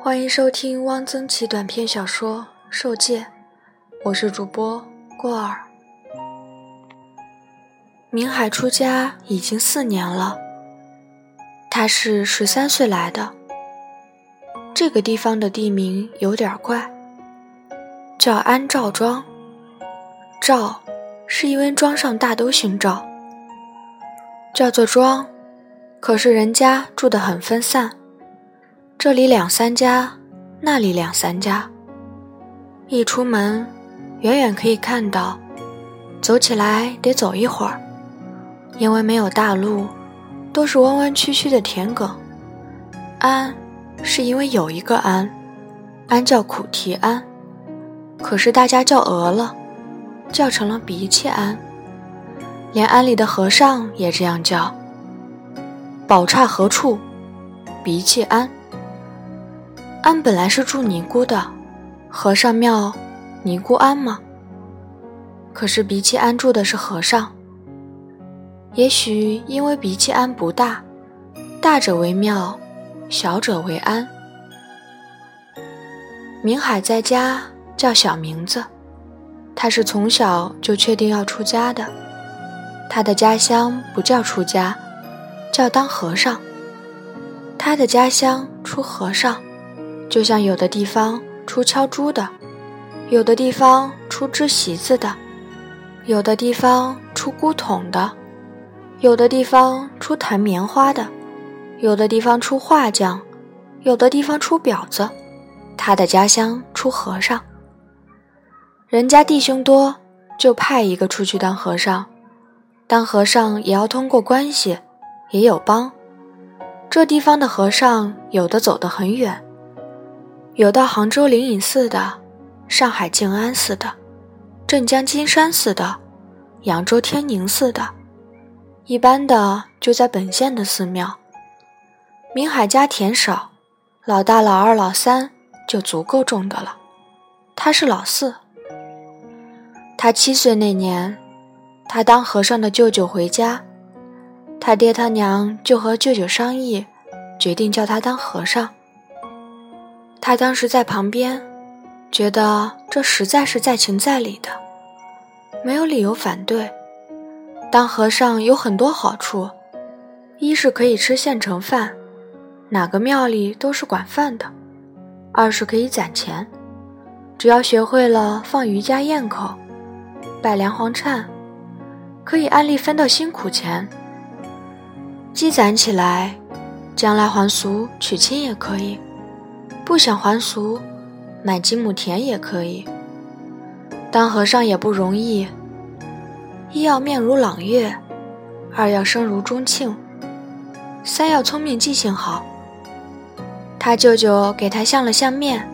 欢迎收听汪曾祺短篇小说《受戒》，我是主播过儿。明海出家已经四年了，他是十三岁来的。这个地方的地名有点怪，叫安赵庄。赵是因为庄上大都姓赵，叫做庄。可是人家住得很分散，这里两三家，那里两三家。一出门，远远可以看到，走起来得走一会儿，因为没有大路，都是弯弯曲曲的田埂。安，是因为有一个安，安叫苦提安，可是大家叫讹了，叫成了鼻气安，连庵里的和尚也这样叫。宝刹何处？鼻气庵。庵本来是住尼姑的，和尚庙，尼姑庵吗？可是鼻气庵住的是和尚。也许因为鼻气庵不大，大者为庙，小者为庵。明海在家叫小名字，他是从小就确定要出家的。他的家乡不叫出家。叫当和尚，他的家乡出和尚，就像有的地方出敲猪的，有的地方出织席子的，有的地方出箍桶的，有的地方出弹棉花的，有的地方出画匠，有的地方出婊子。他的家乡出和尚，人家弟兄多，就派一个出去当和尚，当和尚也要通过关系。也有帮，这地方的和尚有的走得很远，有到杭州灵隐寺的，上海静安寺的，镇江金山寺的，扬州天宁寺的，一般的就在本县的寺庙。明海家田少，老大、老二、老三就足够种的了，他是老四。他七岁那年，他当和尚的舅舅回家。他爹他娘就和舅舅商议，决定叫他当和尚。他当时在旁边，觉得这实在是在情在理的，没有理由反对。当和尚有很多好处，一是可以吃现成饭，哪个庙里都是管饭的；二是可以攒钱，只要学会了放瑜伽咽口，拜梁皇忏，可以按例分到辛苦钱。积攒起来，将来还俗娶亲也可以；不想还俗，买几亩田也可以。当和尚也不容易，一要面如朗月，二要声如钟磬，三要聪明记性好。他舅舅给他相了相面，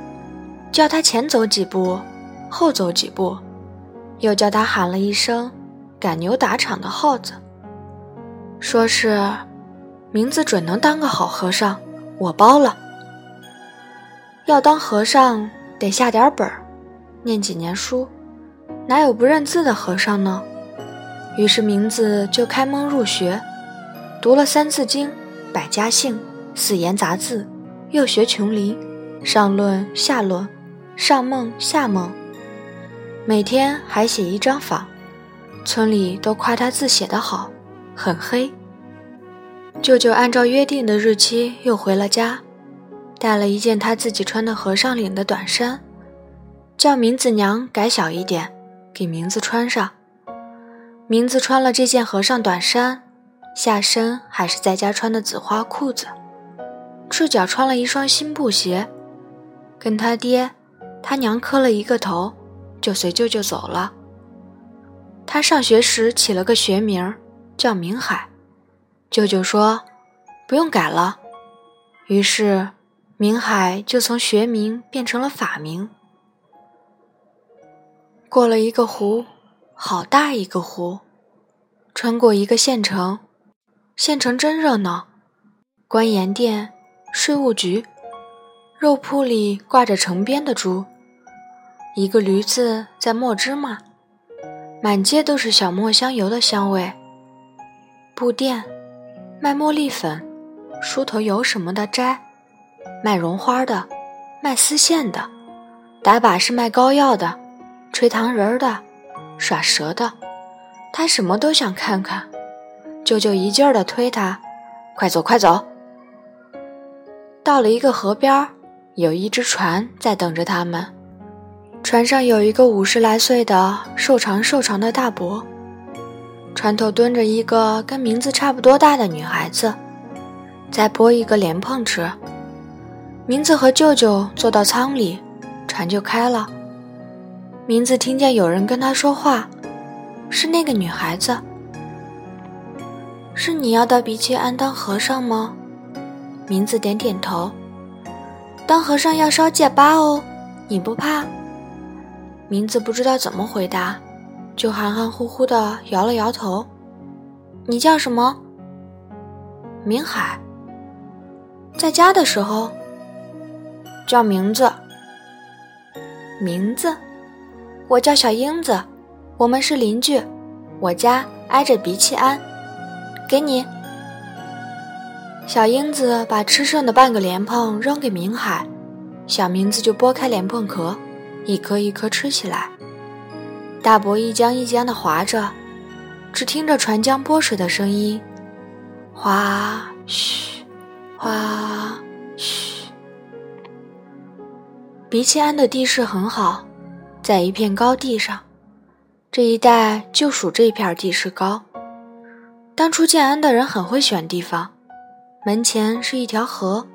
叫他前走几步，后走几步，又叫他喊了一声“赶牛打场”的号子。说是，名字准能当个好和尚，我包了。要当和尚得下点本儿，念几年书，哪有不认字的和尚呢？于是名字就开蒙入学，读了《三字经》《百家姓》《四言杂字》，又学琼林，上论下论，上梦下梦，每天还写一张坊，村里都夸他字写得好。很黑。舅舅按照约定的日期又回了家，带了一件他自己穿的和尚领的短衫，叫名字娘改小一点，给名字穿上。名字穿了这件和尚短衫，下身还是在家穿的紫花裤子，赤脚穿了一双新布鞋，跟他爹、他娘磕了一个头，就随舅舅走了。他上学时起了个学名。叫明海，舅舅说不用改了，于是明海就从学名变成了法名。过了一个湖，好大一个湖，穿过一个县城，县城真热闹，官盐店、税务局、肉铺里挂着成编的猪，一个驴子在磨芝麻，满街都是小磨香油的香味。布店卖茉莉粉、梳头油什么的摘，卖绒花的，卖丝线的，打靶是卖膏药的，吹糖人的，耍蛇的，他什么都想看看。舅舅一劲儿的推他：“快走，快走！”到了一个河边，有一只船在等着他们。船上有一个五十来岁的瘦长瘦长的大伯，船头蹲着一个跟名字差不多大的女孩子，在剥一个莲蓬吃。名字和舅舅坐到舱里，船就开了。名字听见有人跟他说话，是那个女孩子。是你要到鼻气庵当和尚吗？名字点点头。当和尚要烧戒疤哦，你不怕？名字不知道怎么回答，就含含糊糊的摇了摇头。你叫什么？明海。在家的时候叫名字。名字，我叫小英子，我们是邻居，我家挨着鼻气庵。给你。小英子把吃剩的半个莲蓬扔给明海，小名字就剥开莲蓬壳。一颗一颗吃起来，大伯一浆一浆的划着，只听着船浆拨水的声音，哗嘘，哗嘘。鼻气庵的地势很好，在一片高地上，这一带就属这片地势高。当初建安的人很会选地方，门前是一条河，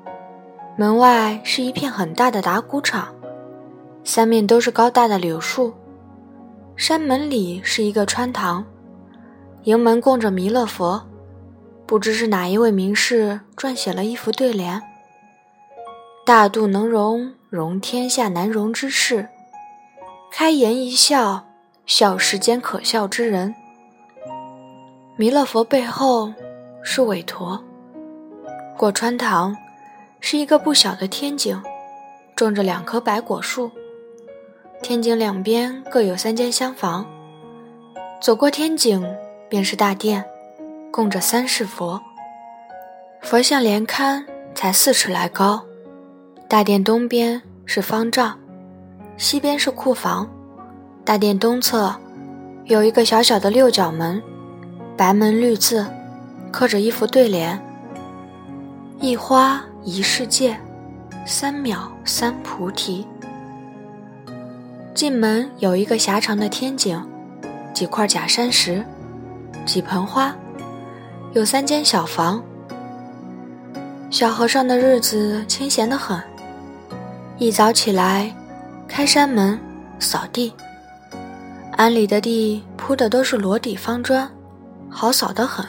门外是一片很大的打谷场。三面都是高大的柳树，山门里是一个穿堂，迎门供着弥勒佛，不知是哪一位名士撰写了一副对联：“大肚能容容天下难容之事，开颜一笑笑世间可笑之人。”弥勒佛背后是韦陀，过穿堂是一个不小的天井，种着两棵白果树。天井两边各有三间厢房，走过天井便是大殿，供着三世佛，佛像连龛才四尺来高。大殿东边是方丈，西边是库房。大殿东侧有一个小小的六角门，白门绿字，刻着一副对联：“一花一世界，三秒三菩提。”进门有一个狭长的天井，几块假山石，几盆花，有三间小房。小和尚的日子清闲得很，一早起来，开山门，扫地。庵里的地铺的都是裸底方砖，好扫得很。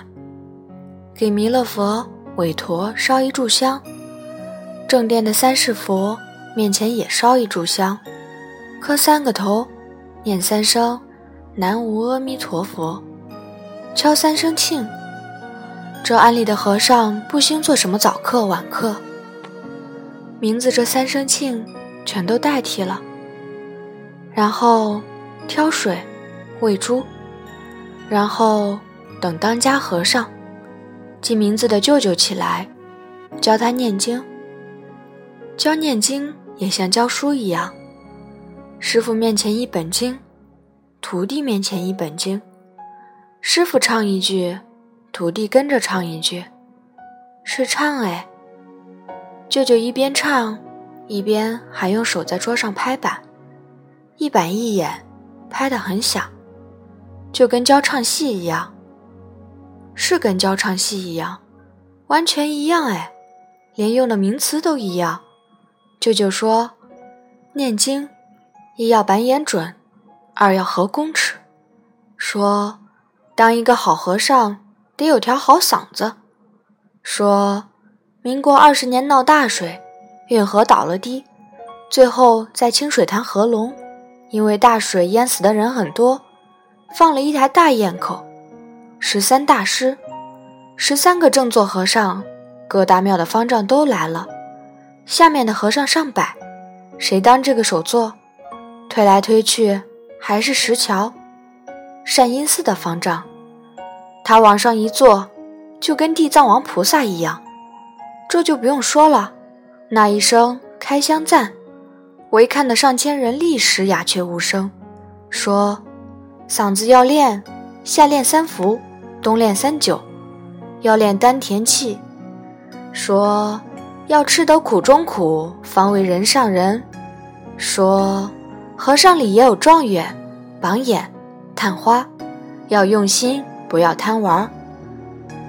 给弥勒佛、韦陀烧一炷香，正殿的三世佛面前也烧一炷香。磕三个头，念三声“南无阿弥陀佛”，敲三声磬。这庵里的和尚不兴做什么早课晚课，名字这三声庆全都代替了。然后挑水、喂猪，然后等当家和尚记名字的舅舅起来，教他念经。教念经也像教书一样。师傅面前一本经，徒弟面前一本经。师傅唱一句，徒弟跟着唱一句，是唱哎。舅舅一边唱，一边还用手在桌上拍板，一板一眼，拍得很响，就跟教唱戏一样。是跟教唱戏一样，完全一样哎，连用的名词都一样。舅舅说，念经。一要板眼准，二要合公尺。说，当一个好和尚得有条好嗓子。说，民国二十年闹大水，运河倒了堤，最后在清水潭合龙，因为大水淹死的人很多，放了一台大堰口，十三大师，十三个正座和尚，各大庙的方丈都来了，下面的和尚上百，谁当这个首座？推来推去，还是石桥，善因寺的方丈。他往上一坐，就跟地藏王菩萨一样。这就不用说了，那一声开箱赞，围看的上千人立时鸦雀无声，说：“嗓子要练，夏练三伏，冬练三九，要练丹田气。”说：“要吃得苦中苦，方为人上人。”说：“和尚里也有状元，榜眼，探花，要用心，不要贪玩。”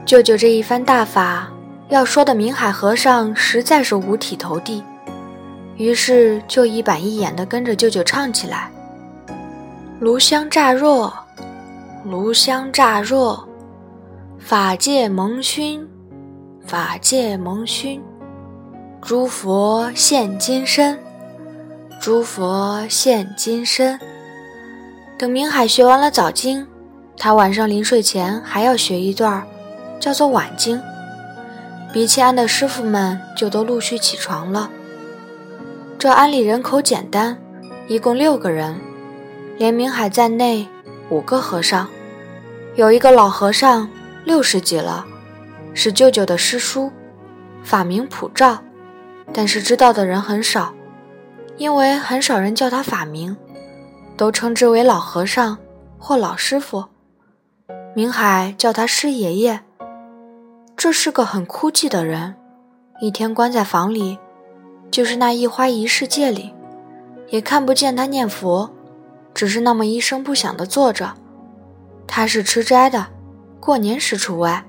舅舅这一番大法，要说的明海和尚实在是五体投地，于是就一板一眼地跟着舅舅唱起来：“炉香乍若，炉香乍若，法界蒙熏，法界蒙熏，诸佛现金身，诸佛现金身。”等明海学完了早经，他晚上临睡前还要学一段。叫做晚经，比契庵的师傅们就都陆续起床了。这庵里人口简单，一共六个人，连明海在内五个和尚，有一个老和尚六十几了，是舅舅的师叔，法名普照，但是知道的人很少，因为很少人叫他法名，都称之为老和尚或老师傅。明海叫他师爷爷。这是个很枯寂的人，一天关在房里，就是那一花一世界里，也看不见他念佛，只是那么一声不响地坐着。他是吃斋的，过年时除外。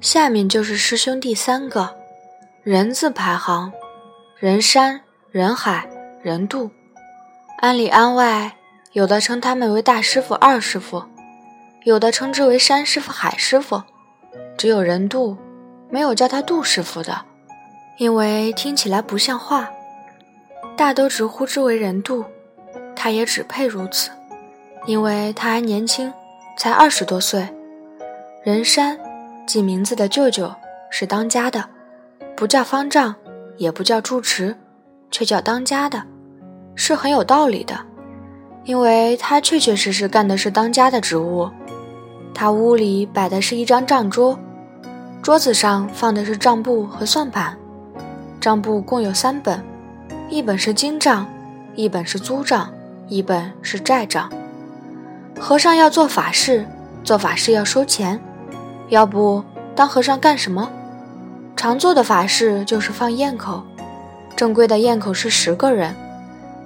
下面就是师兄弟三个，人字排行，人山人海人渡，安里安外，有的称他们为大师傅、二师傅。有的称之为山师傅、海师傅，只有人渡，没有叫他杜师傅的，因为听起来不像话。大都直呼之为人渡，他也只配如此，因为他还年轻，才二十多岁。人山，记名字的舅舅是当家的，不叫方丈，也不叫住持，却叫当家的，是很有道理的，因为他确确实实干的是当家的职务。他屋里摆的是一张账桌，桌子上放的是账簿和算盘。账簿共有三本，一本是经账，一本是租账，一本是债账。和尚要做法事，做法事要收钱，要不当和尚干什么？常做的法事就是放焰口，正规的焰口是十个人，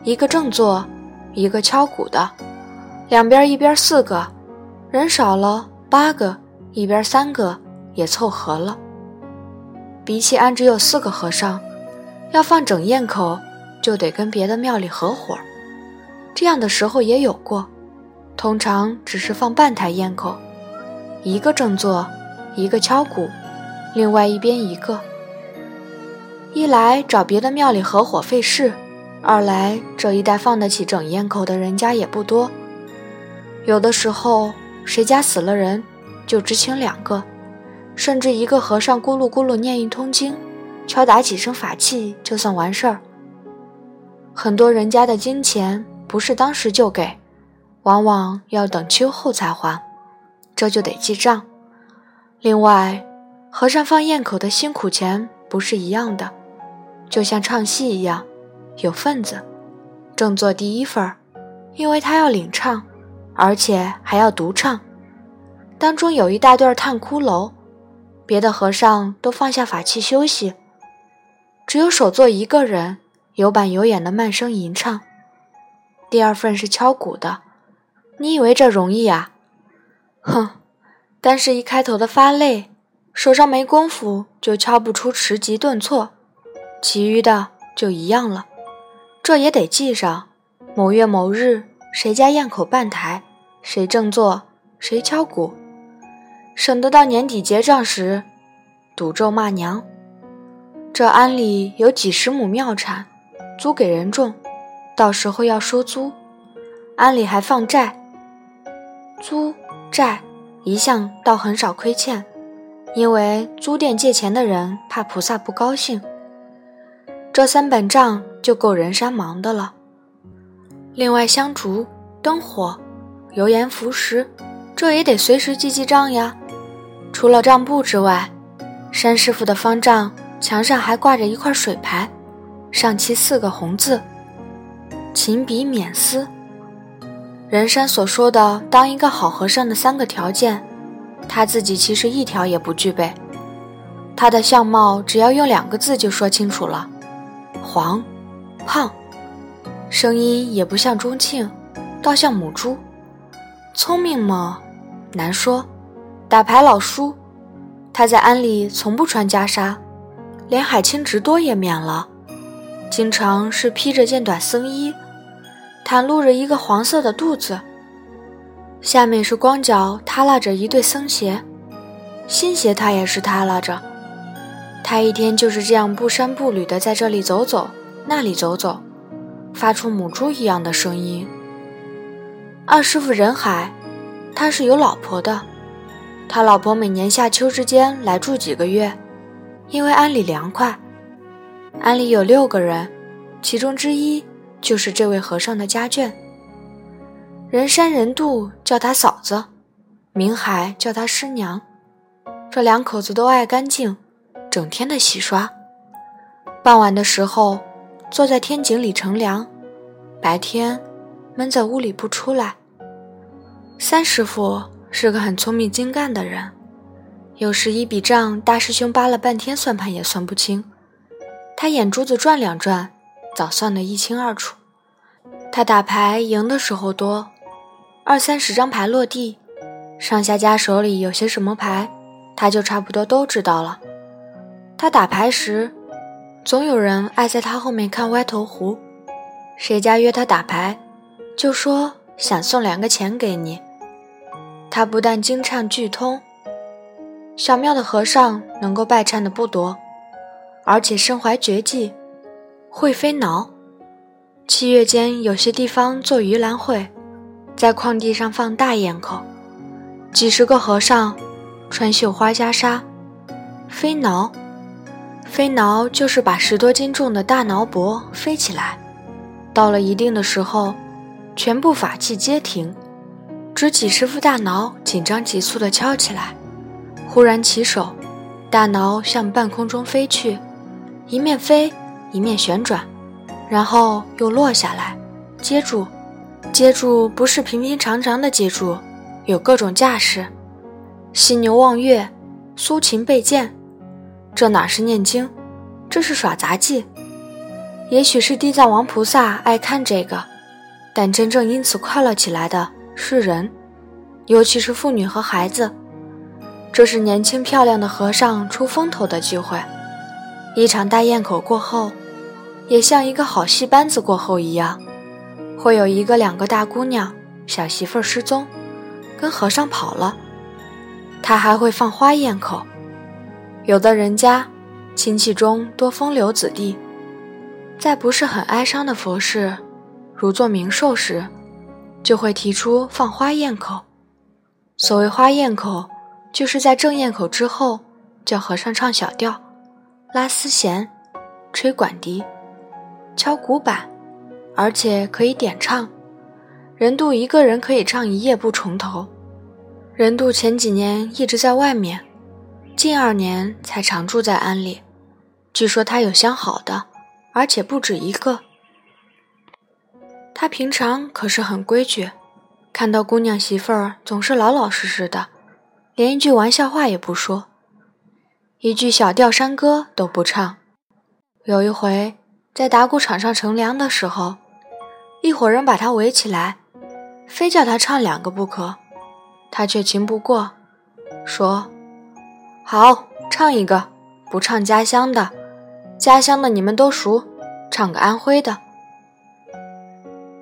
一个正坐，一个敲鼓的，两边一边四个。人少了八个，一边三个也凑合了。比起安只有四个和尚，要放整宴口，就得跟别的庙里合伙。这样的时候也有过，通常只是放半台宴口，一个正坐，一个敲鼓，另外一边一个。一来找别的庙里合伙费事，二来这一带放得起整烟口的人家也不多，有的时候。谁家死了人，就只请两个，甚至一个和尚咕噜咕噜念一通经，敲打几声法器就算完事儿。很多人家的金钱不是当时就给，往往要等秋后才还，这就得记账。另外，和尚放焰口的辛苦钱不是一样的，就像唱戏一样，有份子，正做第一份，因为他要领唱。而且还要独唱，当中有一大段探骷髅，别的和尚都放下法器休息，只有首座一个人有板有眼的慢声吟唱。第二份是敲鼓的，你以为这容易啊？哼，但是一开头的发累，手上没功夫就敲不出迟急顿挫，其余的就一样了，这也得记上，某月某日。谁家宴口半台，谁正坐，谁敲鼓，省得到年底结账时赌咒骂娘。这庵里有几十亩庙产，租给人种，到时候要收租。庵里还放债，租债一向倒很少亏欠，因为租店借钱的人怕菩萨不高兴。这三本账就够人山忙的了。另外，香烛、灯火、油盐服食，这也得随时记记账呀。除了账簿之外，山师傅的方丈墙上还挂着一块水牌，上漆四个红字：“勤笔免丝。”人山所说的当一个好和尚的三个条件，他自己其实一条也不具备。他的相貌只要用两个字就说清楚了：黄、胖。声音也不像钟庆，倒像母猪。聪明吗？难说。打牌老输。他在庵里从不穿袈裟，连海清直多也免了，经常是披着件短僧衣，袒露着一个黄色的肚子，下面是光脚耷拉着一对僧鞋，新鞋他也是耷拉着。他一天就是这样不衫不履的在这里走走，那里走走，发出母猪一样的声音。二师傅任海，他是有老婆的。他老婆每年夏秋之间来住几个月，因为庵里凉快。庵里有六个人，其中之一就是这位和尚的家眷。人山人渡叫他嫂子，明海叫他师娘。这两口子都爱干净，整天的洗刷。傍晚的时候，坐在天井里乘凉，白天闷在屋里不出来。三师傅。是个很聪明精干的人，有时一笔账大师兄扒了半天算盘也算不清，他眼珠子转两转，早算得一清二楚。他打牌赢的时候多，二三十张牌落地，上下家手里有些什么牌，他就差不多都知道了。他打牌时，总有人爱在他后面看歪头胡，谁家约他打牌，就说想送两个钱给你。他不但经唱俱通，小庙的和尚能够拜忏的不多，而且身怀绝技，会飞挠。七月间有些地方做盂兰会，在旷地上放大雁口，几十个和尚穿绣花袈裟，飞挠。飞挠就是把十多斤重的大挠钵飞起来，到了一定的时候，全部法器皆停。只几十副大挠紧张急促地敲起来，忽然起手，大挠向半空中飞去，一面飞一面旋转，然后又落下来，接住，接住不是平平常常的接住，有各种架势，犀牛望月，苏秦背剑，这哪是念经，这是耍杂技。也许是地藏王菩萨爱看这个，但真正因此快乐起来的。是人，尤其是妇女和孩子。这是年轻漂亮的和尚出风头的机会。一场大宴口过后，也像一个好戏班子过后一样，会有一个两个大姑娘、小媳妇失踪，跟和尚跑了。他还会放花宴口。有的人家亲戚中多风流子弟，在不是很哀伤的佛事，如做冥寿时。就会提出放花宴口。所谓花宴口，就是在正宴口之后，叫和尚唱小调，拉丝弦，吹管笛，敲鼓板，而且可以点唱。任度一个人可以唱一夜不重头。任度前几年一直在外面，近二年才常住在庵里。据说他有相好的，而且不止一个。他平常可是很规矩，看到姑娘媳妇儿总是老老实实的，连一句玩笑话也不说，一句小调山歌都不唱。有一回在打鼓场上乘凉的时候，一伙人把他围起来，非叫他唱两个不可，他却情不过，说：“好，唱一个，不唱家乡的，家乡的你们都熟，唱个安徽的。”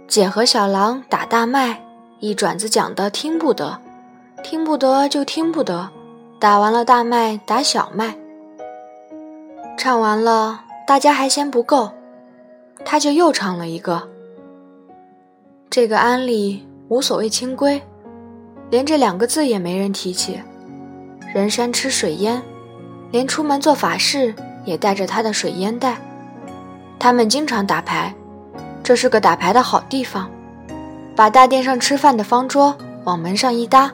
姐和小狼打大麦，一转子讲的听不得，听不得就听不得。打完了大麦，打小麦。唱完了，大家还嫌不够，他就又唱了一个。这个庵里无所谓清规，连这两个字也没人提起。人山吃水烟，连出门做法事也带着他的水烟袋。他们经常打牌。这是个打牌的好地方，把大殿上吃饭的方桌往门上一搭，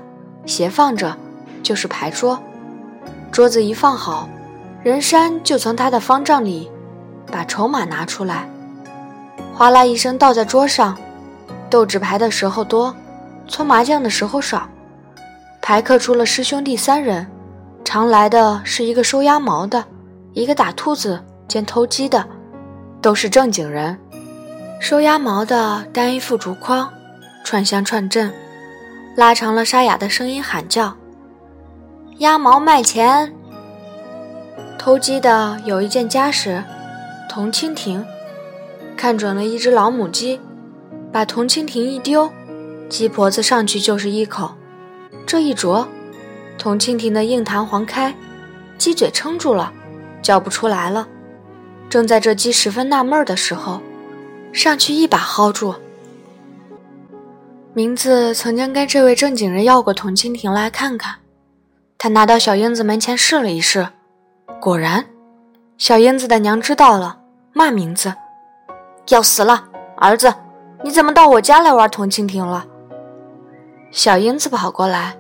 斜放着，就是牌桌。桌子一放好，任山就从他的方丈里把筹码拿出来，哗啦一声倒在桌上。斗纸牌的时候多，搓麻将的时候少。排客出了师兄弟三人，常来的是一个收鸭毛的，一个打兔子兼偷鸡的，都是正经人。收鸭毛的担一副竹筐，串香串阵，拉长了沙哑的声音喊叫：“鸭毛卖钱。”偷鸡的有一件家什，铜蜻蜓，看准了一只老母鸡，把铜蜻蜓一丢，鸡婆子上去就是一口，这一啄，铜蜻蜓的硬弹簧开，鸡嘴撑住了，叫不出来了。正在这鸡十分纳闷的时候。上去一把薅住。名字曾经跟这位正经人要过铜蜻蜓来看看，他拿到小英子门前试了一试，果然，小英子的娘知道了，骂名字，要死了，儿子，你怎么到我家来玩铜蜻蜓了？小英子跑过来，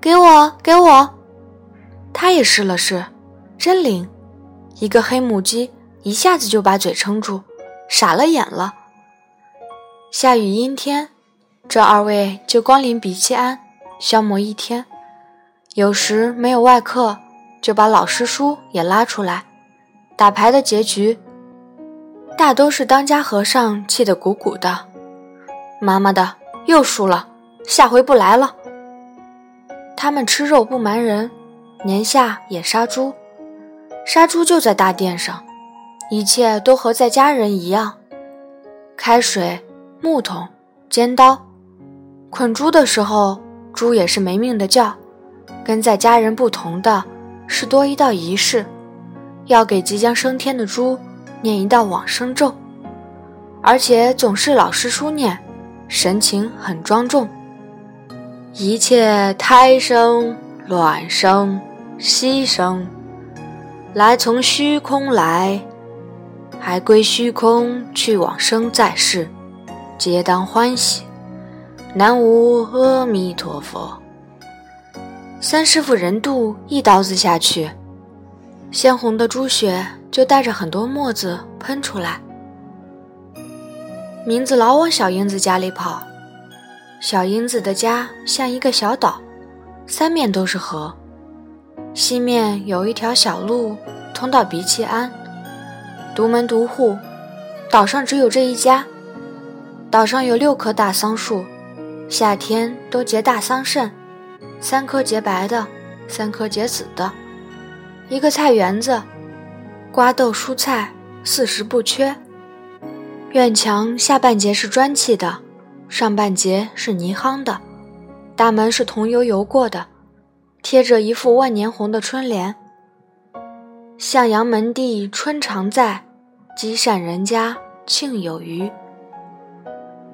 给我，给我，他也试了试，真灵，一个黑母鸡一下子就把嘴撑住。傻了眼了。下雨阴天，这二位就光临鼻气庵消磨一天。有时没有外客，就把老师叔也拉出来打牌的结局，大都是当家和尚气得鼓鼓的。妈妈的，又输了，下回不来了。他们吃肉不瞒人，年下也杀猪，杀猪就在大殿上。一切都和在家人一样，开水、木桶、尖刀，捆猪的时候，猪也是没命的叫。跟在家人不同的是，多一道仪式，要给即将升天的猪念一道往生咒，而且总是老师叔念，神情很庄重。一切胎生、卵生、息生，来从虚空来。还归虚空去往生在世，皆当欢喜。南无阿弥陀佛。三师傅人度一刀子下去，鲜红的猪血就带着很多沫子喷出来。明子老往小英子家里跑，小英子的家像一个小岛，三面都是河，西面有一条小路通到鼻气庵。独门独户，岛上只有这一家。岛上有六棵大桑树，夏天都结大桑葚，三棵结白的，三棵结紫的。一个菜园子，瓜豆蔬菜四时不缺。院墙下半截是砖砌的，上半截是泥夯的。大门是桐油油过的，贴着一副万年红的春联。向阳门第春常在。积善人家庆有余。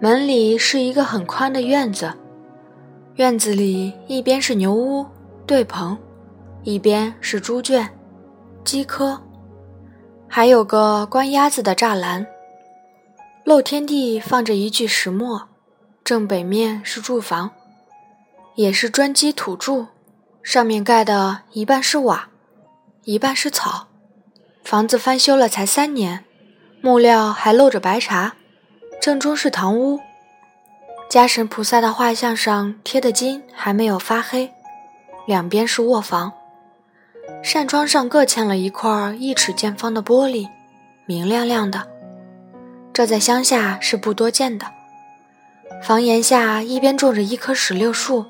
门里是一个很宽的院子，院子里一边是牛屋、对棚，一边是猪圈、鸡科，还有个关鸭子的栅栏。露天地放着一具石磨，正北面是住房，也是砖基土柱，上面盖的一半是瓦，一半是草。房子翻修了才三年。木料还露着白茶，正中是堂屋，家神菩萨的画像上贴的金还没有发黑，两边是卧房，扇窗上各嵌了一块一尺见方的玻璃，明亮亮的，这在乡下是不多见的。房檐下一边种着一棵石榴树，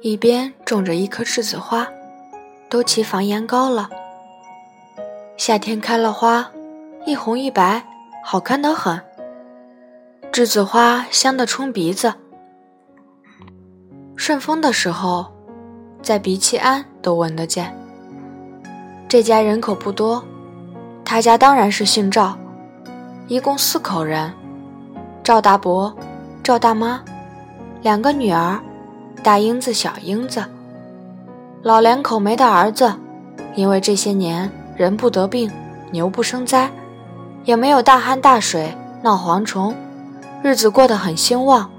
一边种着一棵栀子花，都齐房檐高了。夏天开了花。一红一白，好看得很。栀子花香得冲鼻子。顺风的时候，在鼻气庵都闻得见。这家人口不多，他家当然是姓赵，一共四口人：赵大伯、赵大妈，两个女儿，大英子、小英子。老两口没的儿子，因为这些年人不得病，牛不生灾。也没有大旱大水闹蝗虫，日子过得很兴旺。